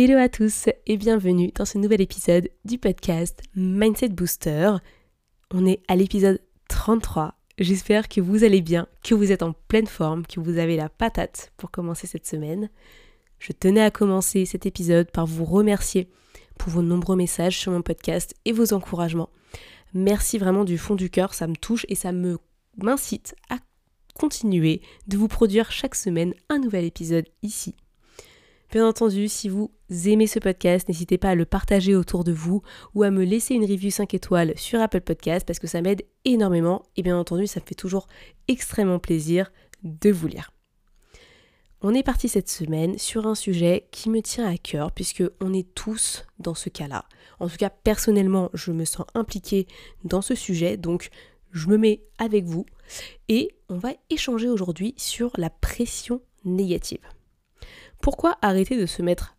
Hello à tous et bienvenue dans ce nouvel épisode du podcast Mindset Booster. On est à l'épisode 33. J'espère que vous allez bien, que vous êtes en pleine forme, que vous avez la patate pour commencer cette semaine. Je tenais à commencer cet épisode par vous remercier pour vos nombreux messages sur mon podcast et vos encouragements. Merci vraiment du fond du cœur, ça me touche et ça me m'incite à continuer de vous produire chaque semaine un nouvel épisode ici Bien entendu, si vous aimez ce podcast, n'hésitez pas à le partager autour de vous ou à me laisser une review 5 étoiles sur Apple Podcast parce que ça m'aide énormément et bien entendu, ça me fait toujours extrêmement plaisir de vous lire. On est parti cette semaine sur un sujet qui me tient à cœur puisque on est tous dans ce cas-là. En tout cas, personnellement, je me sens impliquée dans ce sujet, donc je me mets avec vous et on va échanger aujourd'hui sur la pression négative. Pourquoi arrêter de se mettre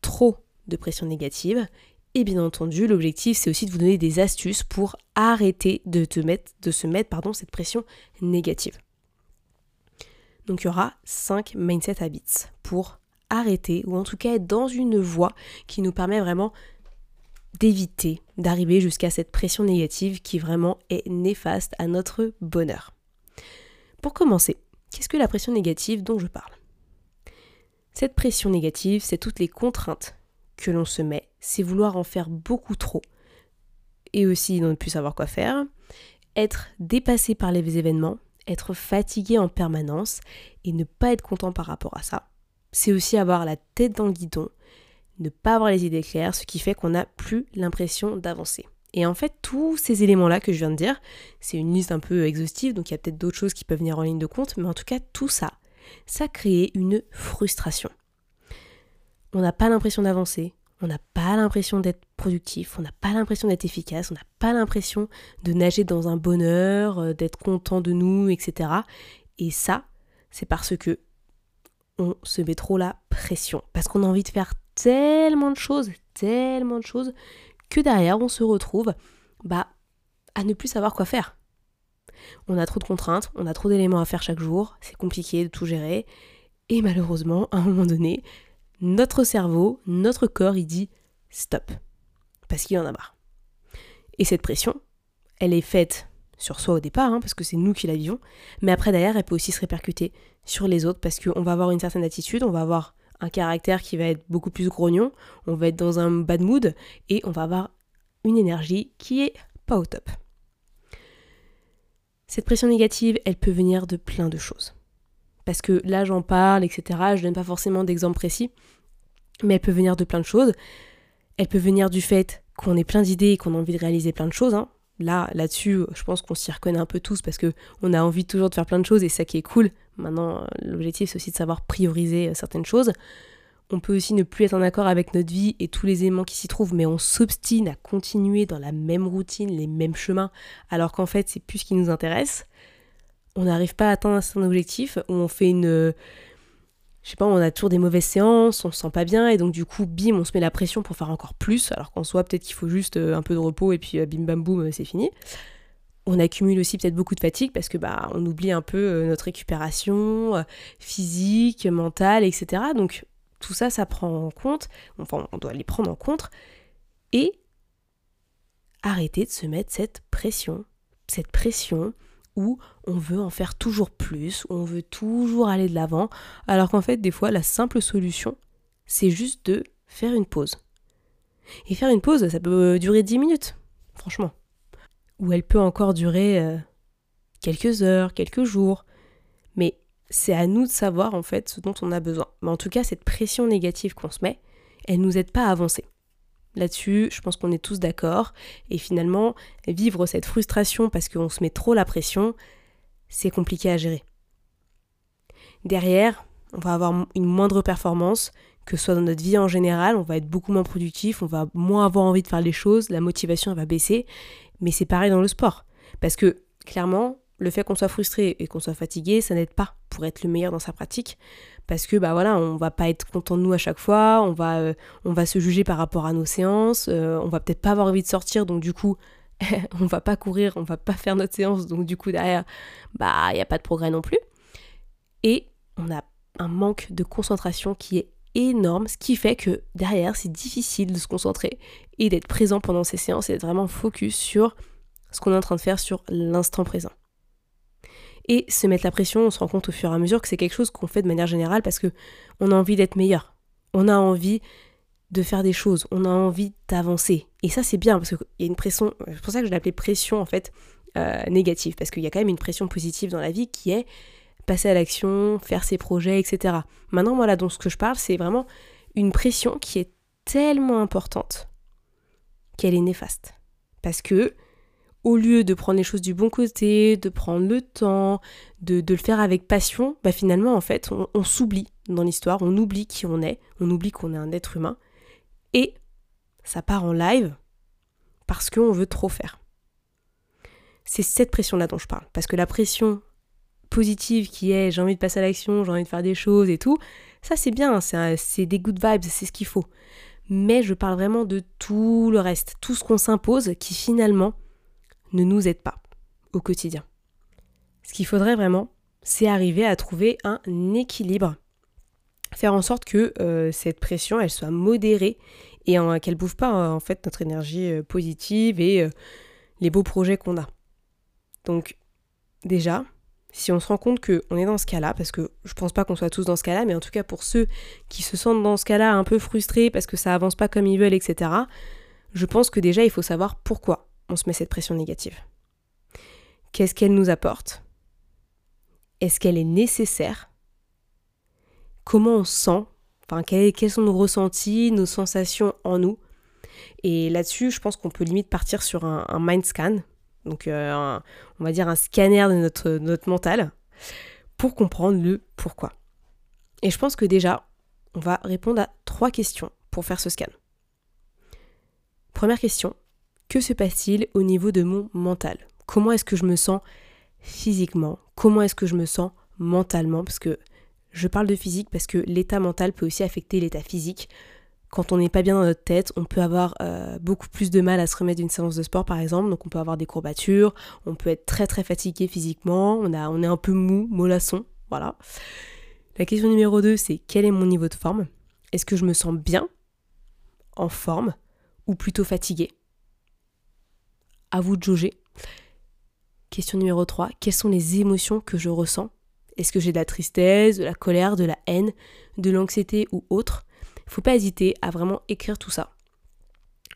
trop de pression négative? Et bien entendu, l'objectif c'est aussi de vous donner des astuces pour arrêter de, se mettre pardon, cette pression négative. Donc il y aura 5 mindset habits pour arrêter ou en tout cas être dans une voie qui nous permet vraiment d'éviter d'arriver jusqu'à cette pression négative qui vraiment est néfaste à notre bonheur. Pour commencer, qu'est-ce que la pression négative dont je parle? Cette pression négative, c'est toutes les contraintes que l'on se met, c'est vouloir en faire beaucoup trop et aussi ne plus savoir quoi faire, être dépassé par les événements, être fatigué en permanence et ne pas être content par rapport à ça. C'est aussi avoir la tête dans le guidon, ne pas avoir les idées claires, ce qui fait qu'on n'a plus l'impression d'avancer. Et en fait, tous ces éléments-là que je viens de dire, c'est une liste un peu exhaustive, donc il y a peut-être d'autres choses qui peuvent venir en ligne de compte, mais en tout cas, tout ça, ça crée une frustration. On n'a pas l'impression d'avancer, on n'a pas l'impression d'être productif, on n'a pas l'impression d'être efficace, on n'a pas l'impression de nager dans un bonheur, euh, d'être content de nous, etc. Et ça, c'est parce que on se met trop la pression, parce qu'on a envie de faire tellement de choses, tellement de choses, que derrière on se retrouve bah, à ne plus savoir quoi faire on a trop de contraintes, on a trop d'éléments à faire chaque jour, c'est compliqué de tout gérer. Et malheureusement, à un moment donné, notre cerveau, notre corps, il dit stop. Parce qu'il en a marre. Et cette pression, elle est faite sur soi au départ, hein, parce que c'est nous qui la vivons, mais après derrière, elle peut aussi se répercuter sur les autres, parce qu'on va avoir une certaine attitude, on va avoir un caractère qui va être beaucoup plus grognon, on va être dans un bad mood, et on va avoir une énergie qui est pas au top. Cette pression négative, elle peut venir de plein de choses. Parce que là, j'en parle, etc. Je donne pas forcément d'exemple précis, mais elle peut venir de plein de choses. Elle peut venir du fait qu'on ait plein d'idées et qu'on a envie de réaliser plein de choses. Hein. Là, là-dessus, je pense qu'on s'y reconnaît un peu tous parce que on a envie toujours de faire plein de choses et ça qui est cool. Maintenant, l'objectif c'est aussi de savoir prioriser euh, certaines choses. On peut aussi ne plus être en accord avec notre vie et tous les éléments qui s'y trouvent, mais on s'obstine à continuer dans la même routine, les mêmes chemins, alors qu'en fait, c'est plus ce qui nous intéresse. On n'arrive pas à atteindre un objectif, ou on fait une. Je sais pas, on a toujours des mauvaises séances, on se sent pas bien, et donc du coup, bim, on se met la pression pour faire encore plus, alors qu'en soi, peut-être qu'il faut juste euh, un peu de repos, et puis euh, bim bam boum, euh, c'est fini. On accumule aussi peut-être beaucoup de fatigue parce que bah on oublie un peu notre récupération physique, mentale, etc. Donc tout ça, ça prend en compte, enfin on doit les prendre en compte, et arrêter de se mettre cette pression, cette pression où on veut en faire toujours plus, où on veut toujours aller de l'avant, alors qu'en fait des fois la simple solution, c'est juste de faire une pause. Et faire une pause, ça peut durer 10 minutes, franchement. Ou elle peut encore durer euh, quelques heures, quelques jours. Mais c'est à nous de savoir en fait ce dont on a besoin. Mais en tout cas, cette pression négative qu'on se met, elle nous aide pas à avancer. Là-dessus, je pense qu'on est tous d'accord. Et finalement, vivre cette frustration parce qu'on se met trop la pression, c'est compliqué à gérer. Derrière, on va avoir une moindre performance que ce soit dans notre vie en général, on va être beaucoup moins productif, on va moins avoir envie de faire les choses, la motivation va baisser, mais c'est pareil dans le sport. Parce que clairement, le fait qu'on soit frustré et qu'on soit fatigué, ça n'aide pas pour être le meilleur dans sa pratique. Parce que bah voilà, on va pas être content de nous à chaque fois, on va, euh, se juger par rapport à nos séances, euh, on va peut-être pas avoir envie de sortir, donc du coup, on va pas courir, on va pas faire notre séance, donc du coup derrière, bah il n'y a pas de progrès non plus. Et on a un manque de concentration qui est énorme, ce qui fait que derrière c'est difficile de se concentrer et d'être présent pendant ces séances et d'être vraiment focus sur ce qu'on est en train de faire sur l'instant présent. Et se mettre la pression, on se rend compte au fur et à mesure que c'est quelque chose qu'on fait de manière générale parce que on a envie d'être meilleur. On a envie de faire des choses, on a envie d'avancer. Et ça c'est bien parce qu'il y a une pression, c'est pour ça que je l'appelais pression en fait euh, négative, parce qu'il y a quand même une pression positive dans la vie qui est passer à l'action, faire ses projets, etc. Maintenant, voilà, donc ce que je parle, c'est vraiment une pression qui est tellement importante qu'elle est néfaste. Parce que, au lieu de prendre les choses du bon côté, de prendre le temps, de, le faire avec passion, bah finalement, en fait, on, on s'oublie dans l'histoire, on oublie qui on est, on oublie qu'on est un être humain, et ça part en live parce qu'on veut trop faire. C'est cette pression-là dont je parle. Parce que la pression positive qui est j'ai envie de passer à l'action, j'ai envie de faire des choses et tout, ça c'est bien, c'est des good vibes, c'est ce qu'il faut. Mais je parle vraiment de tout le reste, tout ce qu'on s'impose qui finalement ne nous aide pas au quotidien. Ce qu'il faudrait vraiment, c'est arriver à trouver un équilibre. Faire en sorte que euh, cette pression, elle soit modérée et qu'elle bouffe pas en fait notre énergie euh, positive et euh, les beaux projets qu'on a. Donc déjà, si on se rend compte qu'on est dans ce cas-là, parce que je pense pas qu'on soit tous dans ce cas-là, mais en tout cas pour ceux qui se sentent dans ce cas-là un peu frustrés parce que ça avance pas comme ils veulent, etc., je pense que déjà il faut savoir pourquoi on se met cette pression négative. Qu'est-ce qu'elle nous apporte? Est-ce qu'elle est nécessaire? Comment on sent? Enfin, quels, sont nos ressentis, nos sensations en nous? Et là-dessus, je pense qu'on peut limite partir sur un, mind scan, donc euh, on va dire un scanner de notre, notre mental, pour comprendre le pourquoi. Et je pense que déjà, on va répondre à trois questions pour faire ce scan. Première question, que se passe-t-il au niveau de mon mental? Comment est-ce que je me sens physiquement? Comment est-ce que je me sens mentalement? Parce que je parle de physique parce que l'état mental peut aussi affecter l'état physique. Quand on n'est pas bien dans notre tête, on peut avoir euh, beaucoup plus de mal à se remettre d'une séance de sport par exemple, donc on peut avoir des courbatures, on peut être très très fatigué physiquement, on, est un peu mou, mollasson, voilà. La question numéro 2, c'est quel est mon niveau de forme? Est-ce que je me sens bien, en forme, ou plutôt fatigué? À vous de jauger. Question numéro 3, quelles sont les émotions que je ressens? Est-ce que j'ai de la tristesse, de la colère, de la haine, de l'anxiété ou autre? Faut pas hésiter à vraiment écrire tout ça.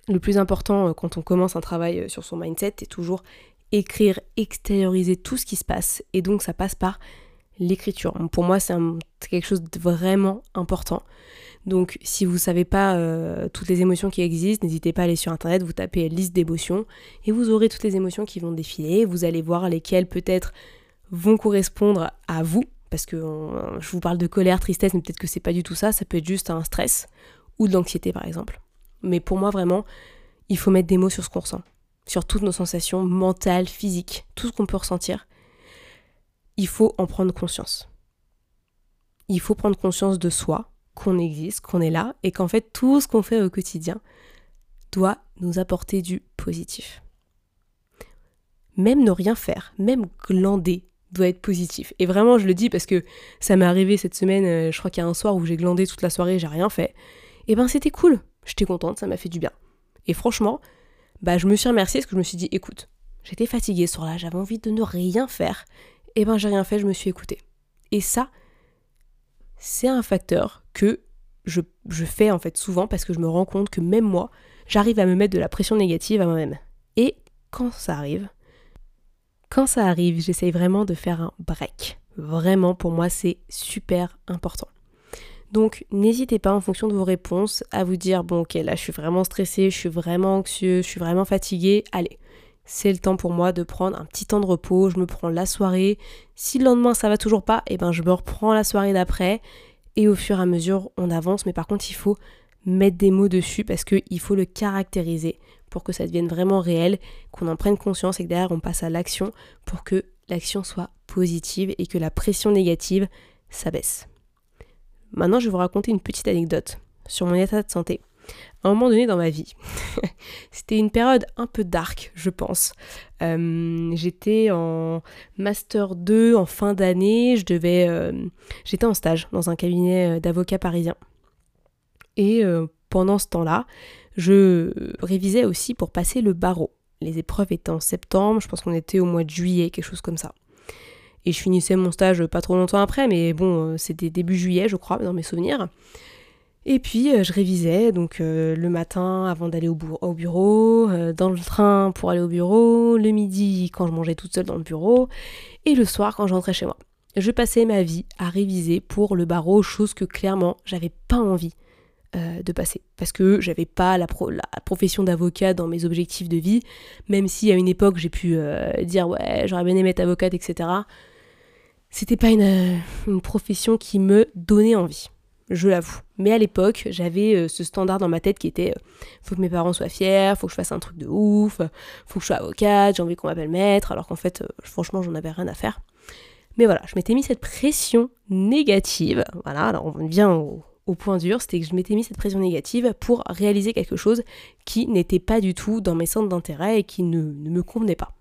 Le plus important euh, quand on commence un travail euh, sur son mindset, c'est toujours écrire, extérioriser tout ce qui se passe. Et donc ça passe par l'écriture. Pour moi, c'est quelque chose de vraiment important. Donc si vous ne savez pas euh, toutes les émotions qui existent, n'hésitez pas à aller sur internet, vous tapez liste d'émotions et vous aurez toutes les émotions qui vont défiler. Vous allez voir lesquelles peut-être vont correspondre à vous parce que je vous parle de colère, tristesse, mais peut-être que c'est pas du tout ça, ça peut être juste un stress ou de l'anxiété par exemple. Mais pour moi vraiment, il faut mettre des mots sur ce qu'on ressent, sur toutes nos sensations mentales, physiques, tout ce qu'on peut ressentir. Il faut en prendre conscience. Il faut prendre conscience de soi, qu'on existe, qu'on est là, et qu'en fait tout ce qu'on fait au quotidien doit nous apporter du positif. Même ne rien faire, même glander, doit être positif. Et vraiment, je le dis parce que ça m'est arrivé cette semaine, euh, je crois qu'il y a un soir où j'ai glandé toute la soirée, j'ai rien fait. Et ben c'était cool, j'étais contente, ça m'a fait du bien. Et franchement, bah je me suis remerciée parce que je me suis dit, écoute, j'étais fatiguée ce soir-là, j'avais envie de ne rien faire. Et ben j'ai rien fait, je me suis écoutée. Et ça, c'est un facteur que je, fais en fait souvent parce que je me rends compte que même moi, j'arrive à me mettre de la pression négative à moi-même. Et quand ça arrive, quand ça arrive, j'essaye vraiment de faire un break. Vraiment, pour moi, c'est super important. Donc, n'hésitez pas en fonction de vos réponses à vous dire bon, ok, là, je suis vraiment stressée, je suis vraiment anxieux, je suis vraiment fatiguée. Allez, c'est le temps pour moi de prendre un petit temps de repos. Je me prends la soirée. Si le lendemain ça va toujours pas, et eh ben je me reprends la soirée d'après et au fur et à mesure on avance, mais par contre il faut mettre des mots dessus parce qu'il faut le caractériser pour que ça devienne vraiment réel, qu'on en prenne conscience et que derrière on passe à l'action pour que l'action soit positive et que la pression négative s'abaisse. Maintenant je vais vous raconter une petite anecdote sur mon état de santé. À un moment donné dans ma vie, c'était une période un peu dark, je pense. Euh, j'étais en master 2 en fin d'année, je devais, euh, j'étais en stage dans un cabinet euh, d'avocats parisien. Et pendant ce temps-là, je révisais aussi pour passer le barreau. Les épreuves étaient en septembre, je pense qu'on était au mois de juillet, quelque chose comme ça. Et je finissais mon stage pas trop longtemps après, mais bon, c'était début juillet, je crois, dans mes souvenirs. Et puis je révisais donc le matin avant d'aller au, bureau, dans le train pour aller au bureau, le midi quand je mangeais toute seule dans le bureau, et le soir quand je rentrais chez moi. Je passais ma vie à réviser pour le barreau, chose que clairement j'avais pas envie euh, de passer. Parce que j'avais pas la, profession d'avocat dans mes objectifs de vie, même si à une époque j'ai pu euh, dire ouais, j'aurais bien aimé être avocate, etc. C'était pas une, profession qui me donnait envie, je l'avoue. Mais à l'époque, j'avais euh, ce standard dans ma tête qui était faut que mes parents soient fiers, faut que je fasse un truc de ouf, faut que je sois avocate, j'ai envie qu'on m'appelle maître, alors qu'en fait, franchement, j'en avais rien à faire. Mais voilà, je m'étais mis cette pression négative. Voilà, alors on vient au, au point dur, c'était que je m'étais mis cette pression négative pour réaliser quelque chose qui n'était pas du tout dans mes centres d'intérêt et qui ne, me convenait pas.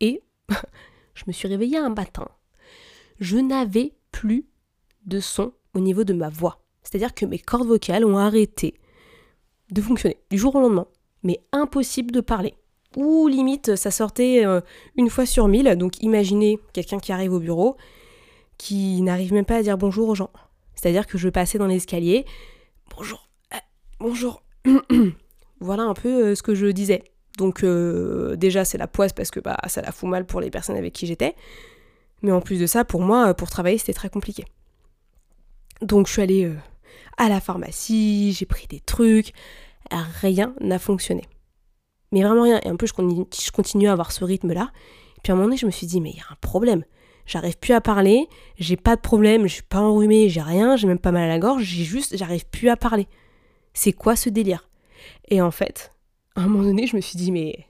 Et je me suis réveillée un matin. Je n'avais plus de son au niveau de ma voix. C'est-à-dire que mes cordes vocales ont arrêté de fonctionner du jour au lendemain. Mais impossible de parler. Ou limite, ça sortait euh, une fois sur mille. Donc imaginez quelqu'un qui arrive au bureau, qui n'arrive même pas à dire bonjour aux gens. C'est-à-dire que je passais dans l'escalier. Bonjour, euh, bonjour. voilà un peu euh, ce que je disais. Donc déjà c'est la poisse parce que bah, ça la fout mal pour les personnes avec qui j'étais. Mais en plus de ça, pour moi, pour travailler, c'était très compliqué. Donc je suis allée à la pharmacie, j'ai pris des trucs, rien n'a fonctionné. Mais vraiment rien. Et en plus, je je continue à avoir ce rythme-là. Et puis à un moment donné, je me suis dit, mais il y a un problème j'arrive plus à parler, j'ai pas de problème, je suis pas enrhumée, j'ai rien, j'ai même pas mal à la gorge, j'ai juste, j'arrive plus à parler. C'est quoi ce délire? Et en fait, à un moment donné, je me suis dit, mais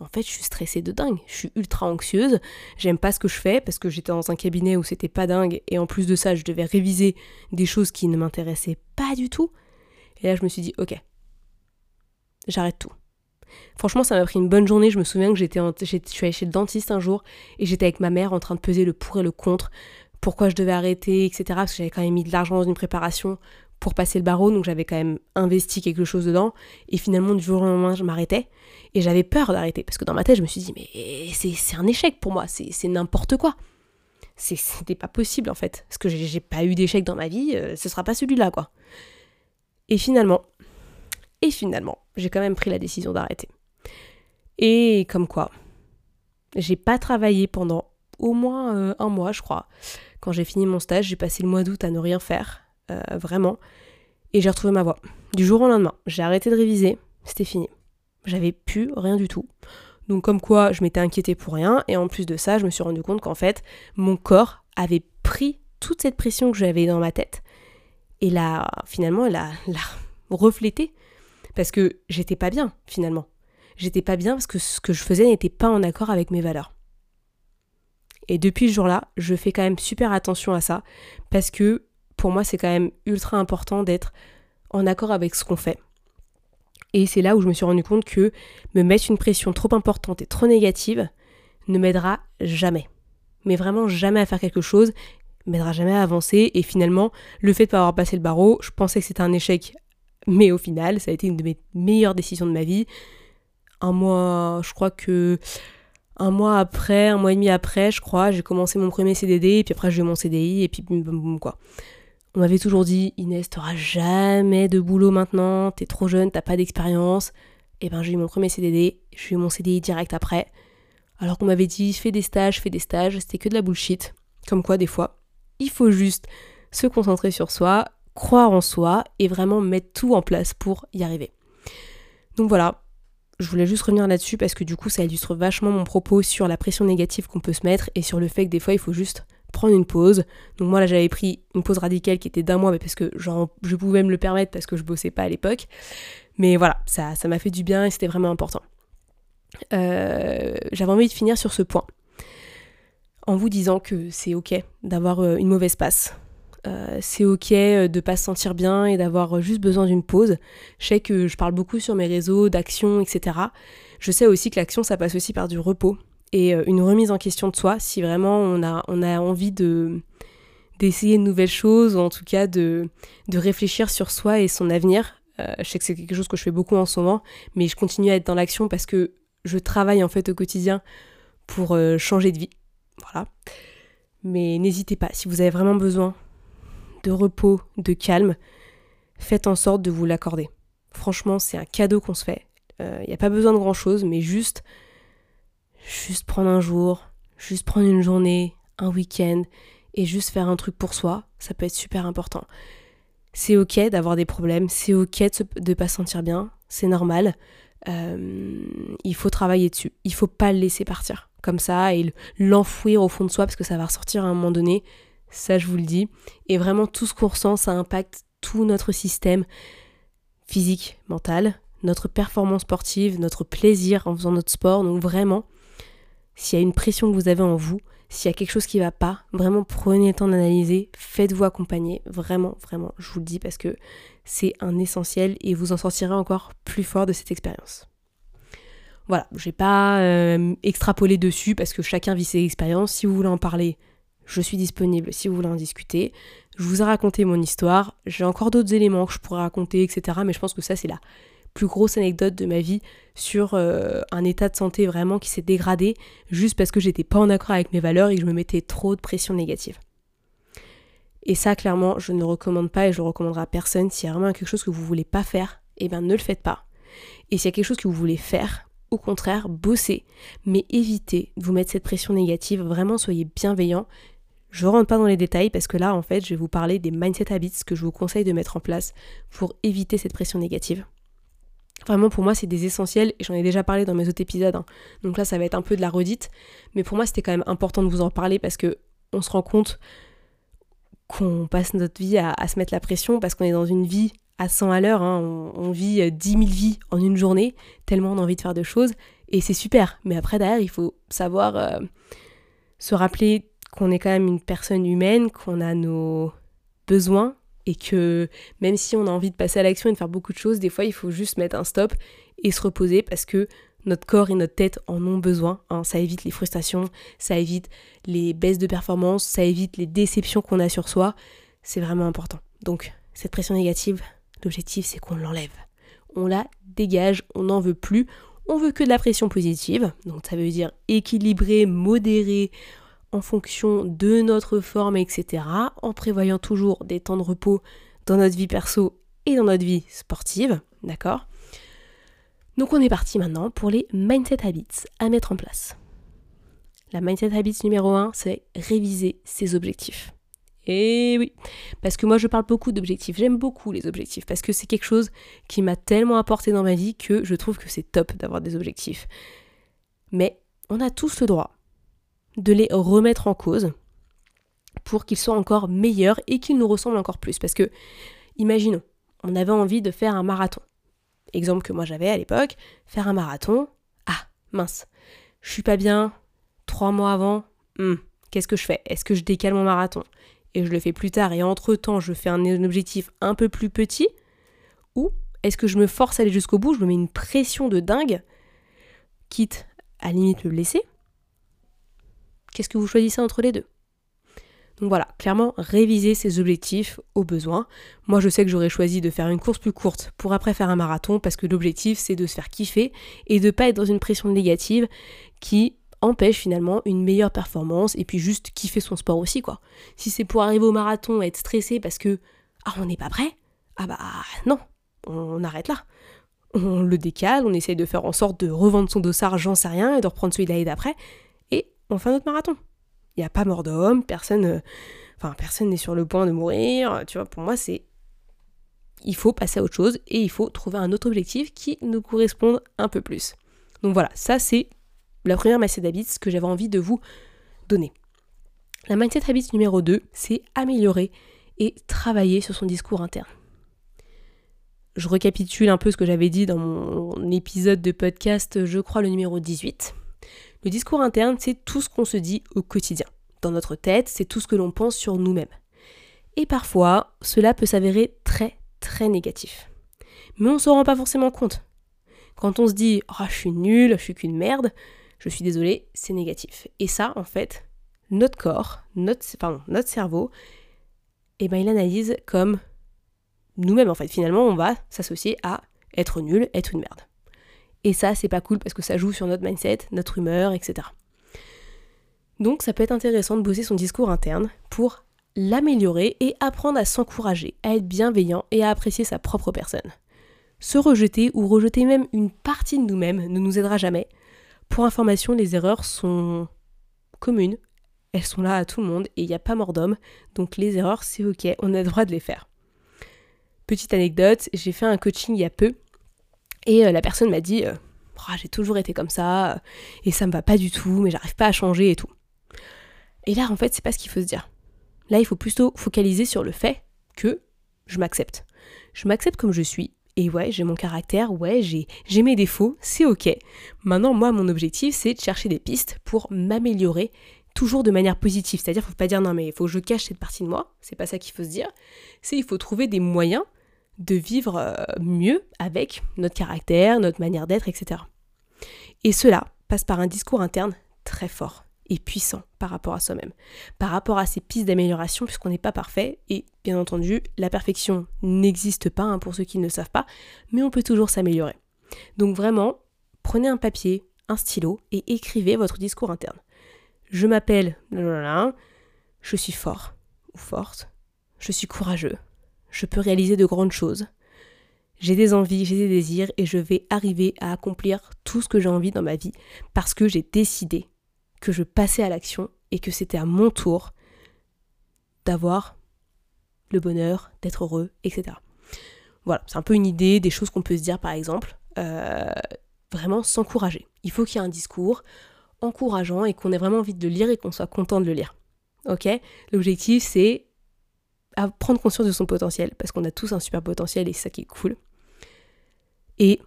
en fait, je suis stressée de dingue, je suis ultra anxieuse, j'aime pas ce que je fais parce que j'étais dans un cabinet où c'était pas dingue et en plus de ça, je devais réviser des choses qui ne m'intéressaient pas du tout. Et là, je me suis dit, ok, j'arrête tout. Franchement, ça m'a pris une bonne journée. Je me souviens que j'étais, je suis allée chez le dentiste un jour et j'étais avec ma mère en train de peser le pour et le contre, pourquoi je devais arrêter, etc. Parce que j'avais quand même mis de l'argent dans une préparation pour passer le barreau, donc j'avais quand même investi quelque chose dedans. Et finalement, du jour au lendemain, je m'arrêtais. Et j'avais peur d'arrêter, parce que dans ma tête, je me suis dit, mais c'est un échec pour moi, c'est n'importe quoi. C'était pas possible en fait. Parce que j'ai pas eu d'échec dans ma vie, euh, ce sera pas celui-là quoi. Et finalement, et finalement, j'ai quand même pris la décision d'arrêter. Et comme quoi, j'ai pas travaillé pendant au moins euh, un mois, je crois. Quand j'ai fini mon stage, j'ai passé le mois d'août à ne rien faire, euh, vraiment. Et j'ai retrouvé ma voix. Du jour au lendemain, j'ai arrêté de réviser, c'était fini. J'avais plus rien du tout. Donc comme quoi, je m'étais inquiétée pour rien. Et en plus de ça, je me suis rendu compte qu'en fait, mon corps avait pris toute cette pression que j'avais dans ma tête. Et là, finalement, elle a, reflété parce que j'étais pas bien finalement. J'étais pas bien parce que ce que je faisais n'était pas en accord avec mes valeurs. Et depuis ce jour-là, je fais quand même super attention à ça parce que pour moi, c'est quand même ultra important d'être en accord avec ce qu'on fait. Et c'est là où je me suis rendu compte que me mettre une pression trop importante et trop négative ne m'aidera jamais. Mais vraiment jamais à faire quelque chose, m'aidera jamais à avancer. Et finalement, le fait de pas avoir passé le barreau, je pensais que c'était un échec mais au final, ça a été une de mes meilleures décisions de ma vie. Un mois, je crois que un mois après, un mois et demi après, je crois, j'ai commencé mon premier CDD, et puis après j'ai eu mon CDI, et puis boum, boum, boum, quoi. On m'avait toujours dit, Inès, t'auras jamais de boulot maintenant, t'es trop jeune, t'as pas d'expérience. Et ben j'ai eu mon premier CDD, j'ai eu mon CDI direct après. Alors qu'on m'avait dit, fais des stages, fais des stages, c'était que de la bullshit. Comme quoi, des fois, il faut juste se concentrer sur soi, croire en soi et vraiment mettre tout en place pour y arriver. Donc voilà, je voulais juste revenir là-dessus parce que du coup ça illustre vachement mon propos sur la pression négative qu'on peut se mettre et sur le fait que des fois il faut juste prendre une pause. Donc moi là j'avais pris une pause radicale qui était d'un mois, mais parce que je pouvais me le permettre parce que je bossais pas à l'époque. Mais voilà, ça ça m'a fait du bien et c'était vraiment important. Euh, j'avais envie de finir sur ce point en vous disant que c'est ok d'avoir euh, une mauvaise passe. Euh, c'est ok de pas se sentir bien et d'avoir juste besoin d'une pause. Je sais que je parle beaucoup sur mes réseaux d'action, etc. Je sais aussi que l'action ça passe aussi par du repos et une remise en question de soi si vraiment on a, envie de d'essayer de nouvelles choses ou en tout cas de, réfléchir sur soi et son avenir. je sais que c'est quelque chose que je fais beaucoup en ce moment, mais je continue à être dans l'action parce que je travaille en fait au quotidien pour euh, changer de vie. Voilà. Mais n'hésitez pas, si vous avez vraiment besoin de repos, de calme, faites en sorte de vous l'accorder. Franchement, c'est un cadeau qu'on se fait. Il euh, n'y a pas besoin de grand chose, mais juste, juste prendre un jour, juste prendre une journée, un week-end, et juste faire un truc pour soi, ça peut être super important. C'est ok d'avoir des problèmes, c'est ok de ne pas se sentir bien, c'est normal. Euh, il faut travailler dessus. Il faut pas le laisser partir comme ça et l'enfouir au fond de soi parce que ça va ressortir à un moment donné. Ça, je vous le dis. Et vraiment, tout ce qu'on ressent, ça impacte tout notre système physique, mental, notre performance sportive, notre plaisir en faisant notre sport. Donc vraiment, s'il y a une pression que vous avez en vous, s'il y a quelque chose qui ne va pas, vraiment prenez le temps d'analyser, faites-vous accompagner, vraiment, vraiment, je vous le dis parce que c'est un essentiel et vous en sortirez encore plus fort de cette expérience. Voilà, je vais pas euh, extrapoler dessus parce que chacun vit ses expériences. Si vous voulez en parler, je suis disponible si vous voulez en discuter. Je vous ai raconté mon histoire, j'ai encore d'autres éléments que je pourrais raconter, etc. Mais je pense que ça, c'est la plus grosse anecdote de ma vie sur euh, un état de santé vraiment qui s'est dégradé juste parce que j'étais pas en accord avec mes valeurs et que je me mettais trop de pression négative. Et ça, clairement, je ne recommande pas et je le recommanderai à personne. S'il y a vraiment quelque chose que vous voulez pas faire, eh bien ne le faites pas. Et s'il y a quelque chose que vous voulez faire, au contraire, bossez. Mais évitez de vous mettre cette pression négative. Vraiment, soyez bienveillant. Je ne rentre pas dans les détails parce que là, en fait, je vais vous parler des mindset habits que je vous conseille de mettre en place pour éviter cette pression négative. Vraiment, pour moi, c'est des essentiels et j'en ai déjà parlé dans mes autres épisodes. Hein. Donc là, ça va être un peu de la redite. Mais pour moi, c'était quand même important de vous en parler parce que on se rend compte qu'on passe notre vie à, se mettre la pression parce qu'on est dans une vie à 100 à l'heure. Hein. On, vit 10 euh, 000 vies en une journée, tellement on a envie de faire de choses. Et c'est super. Mais après, derrière, il faut savoir euh, se rappeler qu'on est quand même une personne humaine, qu'on a nos besoins et que même si on a envie de passer à l'action et de faire beaucoup de choses, des fois il faut juste mettre un stop et se reposer parce que notre corps et notre tête en ont besoin. Hein. Ça évite les frustrations, ça évite les baisses de performance, ça évite les déceptions qu'on a sur soi. C'est vraiment important. Donc, cette pression négative, l'objectif c'est qu'on l'enlève. On la dégage, on n'en veut plus. On veut que de la pression positive. Donc, ça veut dire équilibré, modéré, en fonction de notre forme, etc. En prévoyant toujours des temps de repos dans notre vie perso et dans notre vie sportive. D'accord? Donc on est parti maintenant pour les mindset habits à mettre en place. La mindset habits numéro 1, c'est réviser ses objectifs. Et oui, parce que moi je parle beaucoup d'objectifs, j'aime beaucoup les objectifs, parce que c'est quelque chose qui m'a tellement apporté dans ma vie que je trouve que c'est top d'avoir des objectifs. Mais on a tous le droit de les remettre en cause pour qu'ils soient encore meilleurs et qu'ils nous ressemblent encore plus. Parce que, imaginons, on avait envie de faire un marathon. Exemple que moi j'avais à l'époque, faire un marathon. Ah, mince, je suis pas bien, trois mois avant, hmm, qu'est-ce que je fais? Est-ce que je décale mon marathon? Et je le fais plus tard. Et entre-temps je fais un objectif un peu plus petit. Ou est-ce que je me force à aller jusqu'au bout, je me mets une pression de dingue, quitte à limite me blesser Qu'est-ce que vous choisissez entre les deux? Donc voilà, clairement, réviser ses objectifs au besoin. Moi, je sais que j'aurais choisi de faire une course plus courte pour après faire un marathon parce que l'objectif, c'est de se faire kiffer et de pas être dans une pression négative qui empêche finalement une meilleure performance et puis juste kiffer son sport aussi, quoi. Si c'est pour arriver au marathon et être stressé parce que, ah, on n'est pas prêt, ah bah non, on arrête là. On le décale, on essaye de faire en sorte de revendre son dossard, j'en sais rien, et de reprendre celui de d'après, on fait notre marathon. Il n'y a pas mort d'homme, personne, euh, enfin personne n'est sur le point de mourir. Tu vois, pour moi, c'est il faut passer à autre chose et il faut trouver un autre objectif qui nous corresponde un peu plus. Donc voilà, ça c'est la première masse d'habits que j'avais envie de vous donner. La mindset habit numéro 2, c'est améliorer et travailler sur son discours interne. Je récapitule un peu ce que j'avais dit dans mon épisode de podcast, je crois le numéro 18. Le discours interne, c'est tout ce qu'on se dit au quotidien. Dans notre tête, c'est tout ce que l'on pense sur nous-mêmes. Et parfois, cela peut s'avérer très très négatif. Mais on ne s'en rend pas forcément compte. Quand on se dit oh, je suis nul, je suis qu'une merde, je suis désolé, c'est négatif. Et ça, en fait, notre corps, notre, notre cerveau, eh ben, il analyse comme nous-mêmes, en fait. Finalement, on va s'associer à être nul, être une merde. Et ça, c'est pas cool parce que ça joue sur notre mindset, notre humeur, etc. Donc, ça peut être intéressant de bosser son discours interne pour l'améliorer et apprendre à s'encourager, à être bienveillant et à apprécier sa propre personne. Se rejeter ou rejeter même une partie de nous-mêmes ne nous aidera jamais. Pour information, les erreurs sont communes, elles sont là à tout le monde et il n'y a pas mort d'homme, donc les erreurs c'est ok, on a le droit de les faire. Petite anecdote, j'ai fait un coaching il y a peu et euh, la personne m'a dit euh, j'ai toujours été comme ça euh, et ça me va pas du tout, mais j'arrive pas à changer et tout. Et là en fait c'est pas ce qu'il faut se dire. Là, il faut plutôt focaliser sur le fait que je m'accepte. Je m'accepte comme je suis. Et ouais, j'ai mon caractère, ouais, j'ai, mes défauts, c'est ok. Maintenant, moi, mon objectif, c'est de chercher des pistes pour m'améliorer toujours de manière positive. C'est-à-dire, faut pas dire non, mais il faut que je cache cette partie de moi. C'est pas ça qu'il faut se dire. C'est il faut trouver des moyens de vivre euh, mieux avec notre caractère, notre manière d'être, etc. Et cela passe par un discours interne très fort et puissant par rapport à soi-même, par rapport à ces pistes d'amélioration, puisqu'on n'est pas parfait, et bien entendu, la perfection n'existe pas hein, pour ceux qui ne le savent pas, mais on peut toujours s'améliorer. Donc vraiment, prenez un papier, un stylo, et écrivez votre discours interne. Je m'appelle, je suis fort ou forte, je suis courageux, je peux réaliser de grandes choses, j'ai des envies, j'ai des désirs, et je vais arriver à accomplir tout ce que j'ai envie dans ma vie, parce que j'ai décidé que je passais à l'action et que c'était à mon tour d'avoir le bonheur, d'être heureux, etc. Voilà, c'est un peu une idée des choses qu'on peut se dire par exemple. Euh, vraiment s'encourager. Il faut qu'il y ait un discours encourageant et qu'on ait vraiment envie de le lire et qu'on soit content de le lire. Ok? L'objectif c'est prendre conscience de son potentiel parce qu'on a tous un super potentiel et c'est ça qui est cool. Et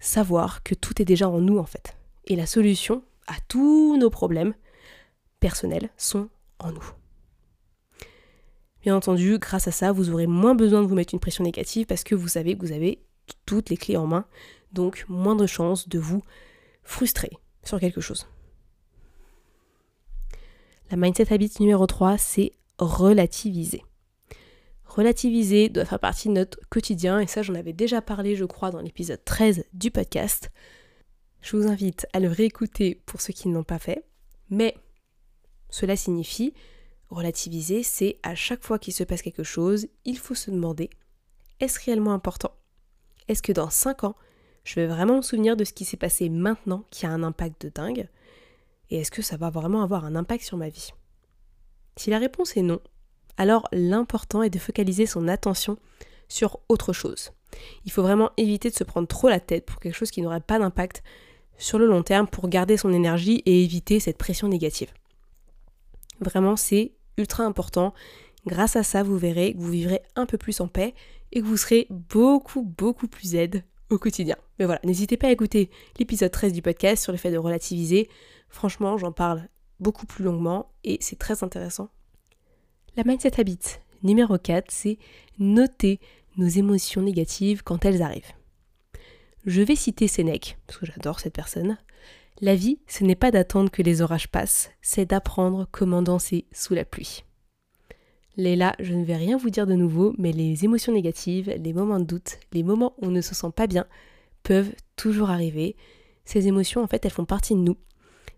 savoir que tout est déjà en nous en fait. Et la solution, à tous nos problèmes personnels sont en nous. Bien entendu, grâce à ça, vous aurez moins besoin de vous mettre une pression négative parce que vous savez que vous avez toutes les clés en main, donc moins de chances de vous frustrer sur quelque chose. La mindset habit numéro 3, c'est relativiser. Relativiser doit faire partie de notre quotidien et ça j'en avais déjà parlé je crois dans l'épisode 13 du podcast. Je vous invite à le réécouter pour ceux qui ne l'ont pas fait. Mais cela signifie relativiser, c'est à chaque fois qu'il se passe quelque chose, il faut se demander est-ce réellement important? Est-ce que dans 5 ans, je vais vraiment me souvenir de ce qui s'est passé maintenant qui a un impact de dingue? Et est-ce que ça va vraiment avoir un impact sur ma vie? Si la réponse est non, alors l'important est de focaliser son attention sur autre chose. Il faut vraiment éviter de se prendre trop la tête pour quelque chose qui n'aurait pas d'impact sur le long terme pour garder son énergie et éviter cette pression négative. Vraiment, c'est ultra important. Grâce à ça, vous verrez que vous vivrez un peu plus en paix et que vous serez beaucoup, beaucoup plus aide au quotidien. Mais voilà, n'hésitez pas à écouter l'épisode 13 du podcast sur le fait de relativiser. Franchement, j'en parle beaucoup plus longuement et c'est très intéressant. La mindset habit numéro 4, c'est noter nos émotions négatives quand elles arrivent. Je vais citer Sénèque, parce que j'adore cette personne. La vie, ce n'est pas d'attendre que les orages passent, c'est d'apprendre comment danser sous la pluie. Léla, je ne vais rien vous dire de nouveau, mais les émotions négatives, les moments de doute, les moments où on ne se sent pas bien, peuvent toujours arriver. Ces émotions, en fait, elles font partie de nous.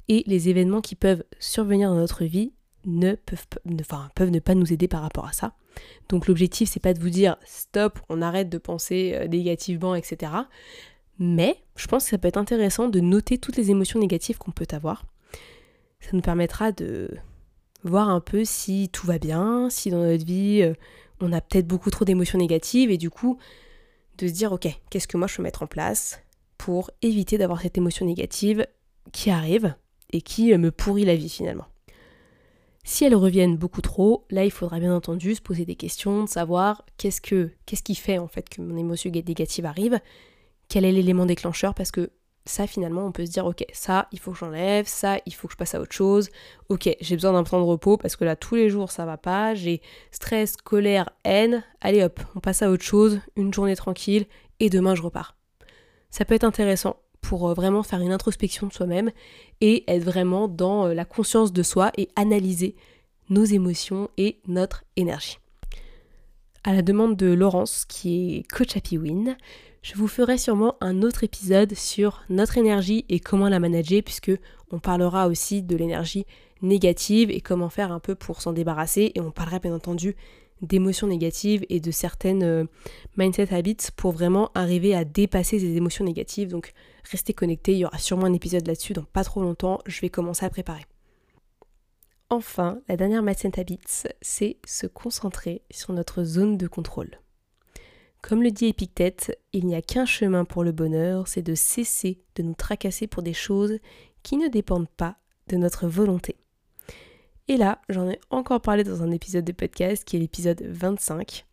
Et les événements qui peuvent survenir dans notre vie ne peuvent, peuvent ne pas nous aider par rapport à ça. Donc l'objectif, c'est pas de vous dire stop, on arrête de penser euh, négativement, etc. Mais je pense que ça peut être intéressant de noter toutes les émotions négatives qu'on peut avoir. Ça nous permettra de voir un peu si tout va bien, si dans notre vie euh, on a peut-être beaucoup trop d'émotions négatives et du coup de se dire ok, qu'est-ce que moi je peux mettre en place pour éviter d'avoir cette émotion négative qui arrive et qui euh, me pourrit la vie finalement. Si elles reviennent beaucoup trop, là il faudra bien entendu se poser des questions, de savoir qu'est-ce que qu'est-ce qui fait en fait que mon émotion négative arrive, quel est l'élément déclencheur parce que ça finalement on peut se dire ok ça il faut que j'enlève, ça il faut que je passe à autre chose, ok j'ai besoin d'un temps de repos parce que là tous les jours ça va pas, j'ai stress, colère, haine, allez hop on passe à autre chose, une journée tranquille et demain je repars. Ça peut être intéressant pour euh, vraiment faire une introspection de soi-même et être vraiment dans euh, la conscience de soi et analyser nos émotions et notre énergie. À la demande de Laurence, qui est coach Happy Win, je vous ferai sûrement un autre épisode sur notre énergie et comment la manager, puisque on parlera aussi de l'énergie négative et comment faire un peu pour s'en débarrasser. Et on parlera bien entendu d'émotions négatives et de certaines euh, mindset habits pour vraiment arriver à dépasser ces émotions négatives. Donc restez connectés, il y aura sûrement un épisode là-dessus dans pas trop longtemps, je vais commencer à préparer. Enfin, la dernière mindset habits, c'est se concentrer sur notre zone de contrôle. Comme le dit Épictète, il n'y a qu'un chemin pour le bonheur, c'est de cesser de nous tracasser pour des choses qui ne dépendent pas de notre volonté. Et là, j'en ai encore parlé dans un épisode de podcast qui est l'épisode 25.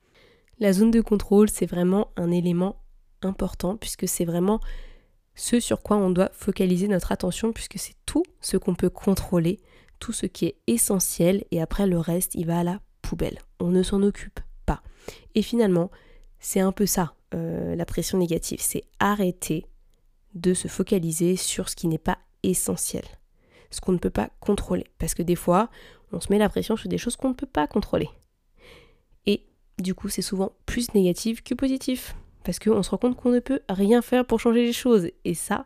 La zone de contrôle, c'est vraiment un élément important puisque c'est vraiment ce sur quoi on doit focaliser notre attention puisque c'est tout ce qu'on peut contrôler, tout ce qui est essentiel et après le reste, il va à la poubelle. On ne s'en occupe pas. Et finalement, c'est un peu ça, euh, la pression négative, c'est arrêter de se focaliser sur ce qui n'est pas essentiel ce qu'on ne peut pas contrôler. Parce que des fois, on se met la pression sur des choses qu'on ne peut pas contrôler. Et du coup, c'est souvent plus négatif que positif. Parce qu'on se rend compte qu'on ne peut rien faire pour changer les choses. Et ça,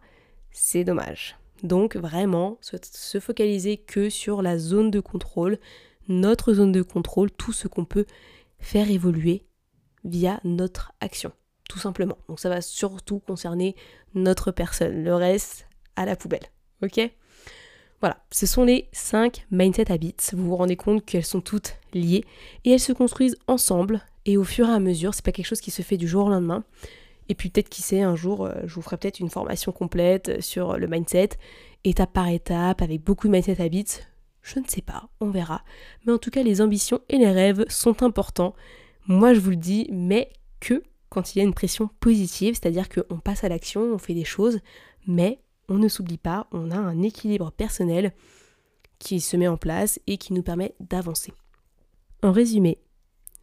c'est dommage. Donc vraiment, se focaliser que sur la zone de contrôle, notre zone de contrôle, tout ce qu'on peut faire évoluer via notre action, tout simplement. Donc ça va surtout concerner notre personne. Le reste, à la poubelle. Ok? Voilà, ce sont les 5 mindset habits. Vous vous rendez compte qu'elles sont toutes liées et elles se construisent ensemble et au fur et à mesure, c'est pas quelque chose qui se fait du jour au lendemain. Et puis peut-être qui sait, un jour, euh, je vous ferai peut-être une formation complète sur le mindset, étape par étape, avec beaucoup de mindset habits. Je ne sais pas, on verra. Mais en tout cas, les ambitions et les rêves sont importants. Moi, je vous le dis, mais que quand il y a une pression positive, c'est-à-dire qu'on passe à l'action, on fait des choses, mais on ne s'oublie pas, on a un équilibre personnel qui se met en place et qui nous permet d'avancer. En résumé,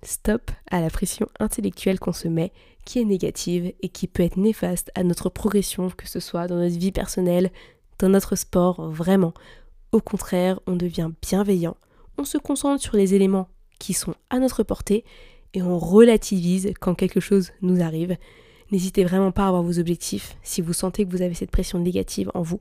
stop à la pression intellectuelle qu'on se met qui est négative et qui peut être néfaste à notre progression, que ce soit dans notre vie personnelle, dans notre sport, vraiment. Au contraire, on devient bienveillant, on se concentre sur les éléments qui sont à notre portée et on relativise quand quelque chose nous arrive N'hésitez vraiment pas à avoir vos objectifs. Si vous sentez que vous avez cette pression négative en vous,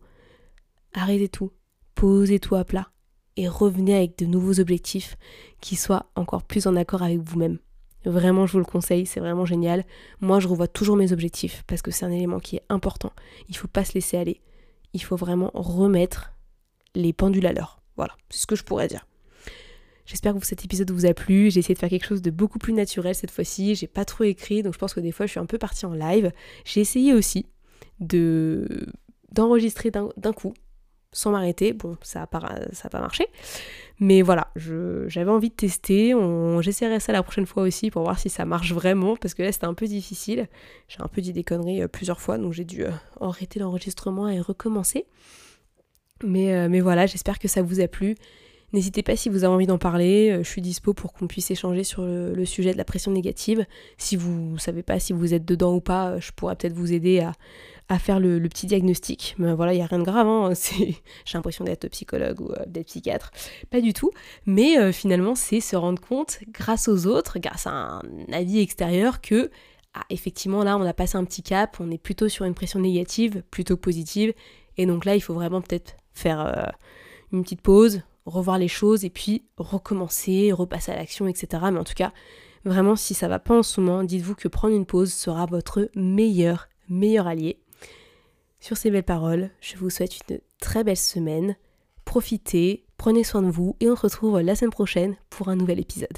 arrêtez tout, posez tout à plat et revenez avec de nouveaux objectifs qui soient encore plus en accord avec vous-même. Vraiment, je vous le conseille, c'est vraiment génial. Moi, je revois toujours mes objectifs parce que c'est un élément qui est important. Il ne faut pas se laisser aller. Il faut vraiment remettre les pendules à l'heure. Voilà, c'est ce que je pourrais dire. J'espère que cet épisode vous a plu. J'ai essayé de faire quelque chose de beaucoup plus naturel cette fois-ci. J'ai pas trop écrit, donc je pense que des fois je suis un peu partie en live. J'ai essayé aussi de d'enregistrer d'un coup sans m'arrêter. Bon, ça n'a pas, pas marché. Mais voilà, j'avais envie de tester. J'essaierai ça la prochaine fois aussi pour voir si ça marche vraiment. Parce que là, c'était un peu difficile. J'ai un peu dit des conneries euh, plusieurs fois. Donc j'ai dû euh, arrêter l'enregistrement et recommencer. Mais, euh, mais voilà, j'espère que ça vous a plu. N'hésitez pas si vous avez envie d'en parler, euh, je suis dispo pour qu'on puisse échanger sur le, sujet de la pression négative. Si vous ne savez pas si vous êtes dedans ou pas, euh, je pourrais peut-être vous aider à, faire le, petit diagnostic. Mais voilà, il n'y a rien de grave, hein. j'ai l'impression d'être psychologue ou euh, d'être psychiatre. Pas du tout. Mais finalement, c'est se rendre compte, grâce aux autres, grâce à un avis extérieur, que ah, effectivement, là, on a passé un petit cap, on est plutôt sur une pression négative plutôt que positive. Et donc là, il faut vraiment peut-être faire une petite pause, revoir les choses et puis recommencer, repasser à l'action, etc. Mais en tout cas, vraiment, si ça va pas en ce moment, dites-vous que prendre une pause sera votre meilleur, meilleur allié. Sur ces belles paroles, je vous souhaite une très belle semaine. Profitez, prenez soin de vous et on se retrouve la semaine prochaine pour un nouvel épisode.